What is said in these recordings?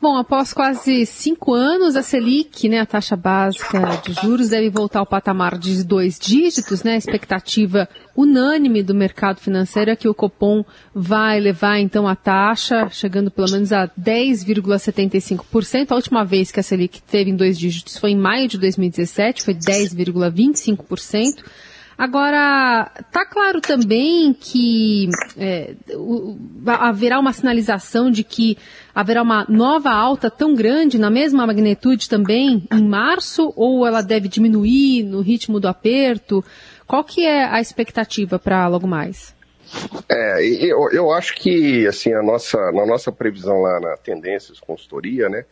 Bom, após quase cinco anos, a Selic, né, a taxa básica de juros, deve voltar ao patamar de dois dígitos, né? A expectativa unânime do mercado financeiro é que o Copom vai levar então a taxa, chegando pelo menos a 10,75%. A última vez que a Selic teve em dois dígitos foi em maio de 2017, foi 10,25%. Agora, tá claro também que é, haverá uma sinalização de que haverá uma nova alta tão grande, na mesma magnitude também, em março, ou ela deve diminuir no ritmo do aperto? Qual que é a expectativa para logo mais? É, eu, eu acho que, assim, a nossa, na nossa previsão lá na Tendências Consultoria, né,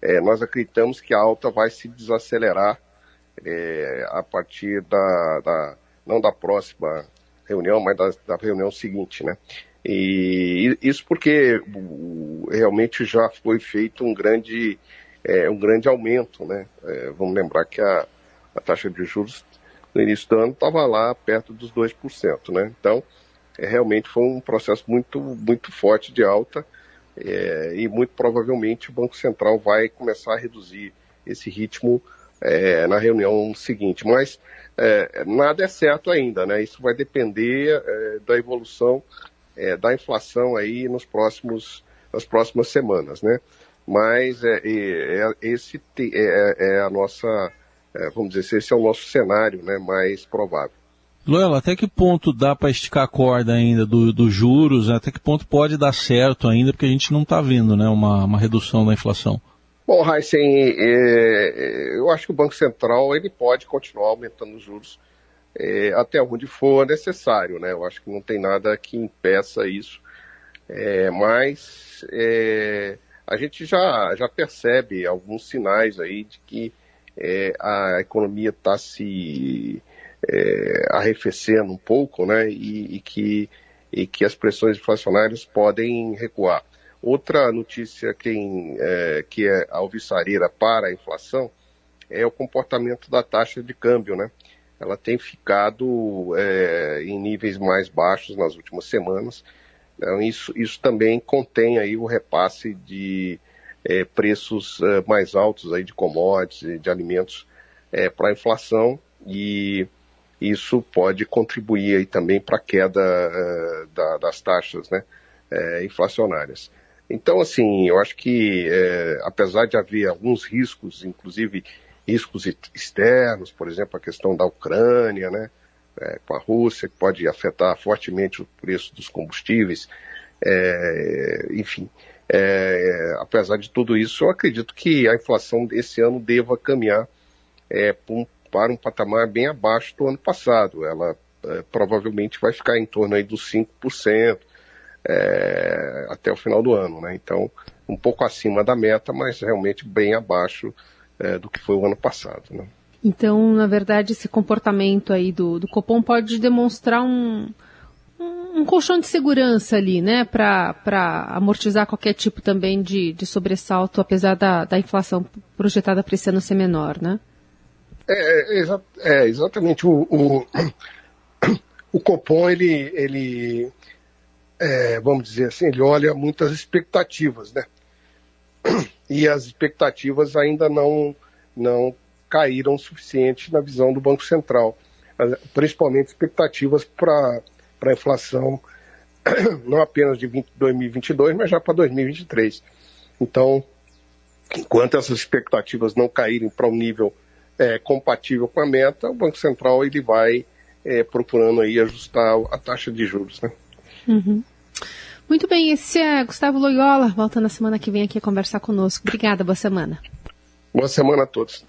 é, nós acreditamos que a alta vai se desacelerar é, a partir da, da não da próxima reunião, mas da, da reunião seguinte, né? E isso porque realmente já foi feito um grande, é, um grande aumento, né? É, vamos lembrar que a, a, taxa de juros no início do ano estava lá perto dos 2%, né? Então, é, realmente foi um processo muito, muito forte de alta é, e muito provavelmente o Banco Central vai começar a reduzir esse ritmo é, na reunião seguinte. Mas é, nada é certo ainda, né? Isso vai depender é, da evolução é, da inflação aí nos próximos, nas próximas semanas, né? Mas é, é, esse é, é, a nossa, vamos dizer, esse é o nosso cenário, né? Mais provável. Loela, até que ponto dá para esticar a corda ainda dos do juros? Até que ponto pode dar certo ainda, porque a gente não está vendo né, uma, uma redução da inflação? Bom, Heisen, é, eu acho que o Banco Central ele pode continuar aumentando os juros é, até onde for necessário, né? Eu acho que não tem nada que impeça isso, é, mas é, a gente já, já percebe alguns sinais aí de que é, a economia está se é, arrefecendo um pouco, né? E, e, que, e que as pressões inflacionárias podem recuar. Outra notícia que é, que é alvissareira para a inflação é o comportamento da taxa de câmbio, né? Ela tem ficado é, em níveis mais baixos nas últimas semanas. Então, isso, isso também contém aí o repasse de é, preços é, mais altos aí de commodities e de alimentos é, para a inflação e isso pode contribuir aí também para a queda é, da, das taxas né, inflacionárias. Então, assim, eu acho que, é, apesar de haver alguns riscos, inclusive riscos externos, por exemplo, a questão da Ucrânia, né, é, com a Rússia, que pode afetar fortemente o preço dos combustíveis, é, enfim, é, apesar de tudo isso, eu acredito que a inflação desse ano deva caminhar é, para um patamar bem abaixo do ano passado. Ela é, provavelmente vai ficar em torno aí dos 5%, é, até o final do ano, né? Então, um pouco acima da meta, mas realmente bem abaixo é, do que foi o ano passado, né? Então, na verdade, esse comportamento aí do, do Copom pode demonstrar um, um, um colchão de segurança ali, né, para amortizar qualquer tipo também de, de sobressalto, apesar da, da inflação projetada para esse ano ser menor, né? É, é, exa é exatamente. O, o, o Copom, ele, ele é, vamos dizer assim, ele olha muitas expectativas, né? E as expectativas ainda não, não caíram o suficiente na visão do Banco Central, principalmente expectativas para a inflação, não apenas de 20, 2022, mas já para 2023. Então, enquanto essas expectativas não caírem para um nível é, compatível com a meta, o Banco Central ele vai é, procurando aí ajustar a taxa de juros, né? Uhum. Muito bem, esse é Gustavo Loyola, volta na semana que vem aqui a conversar conosco. Obrigada, boa semana. Boa semana a todos.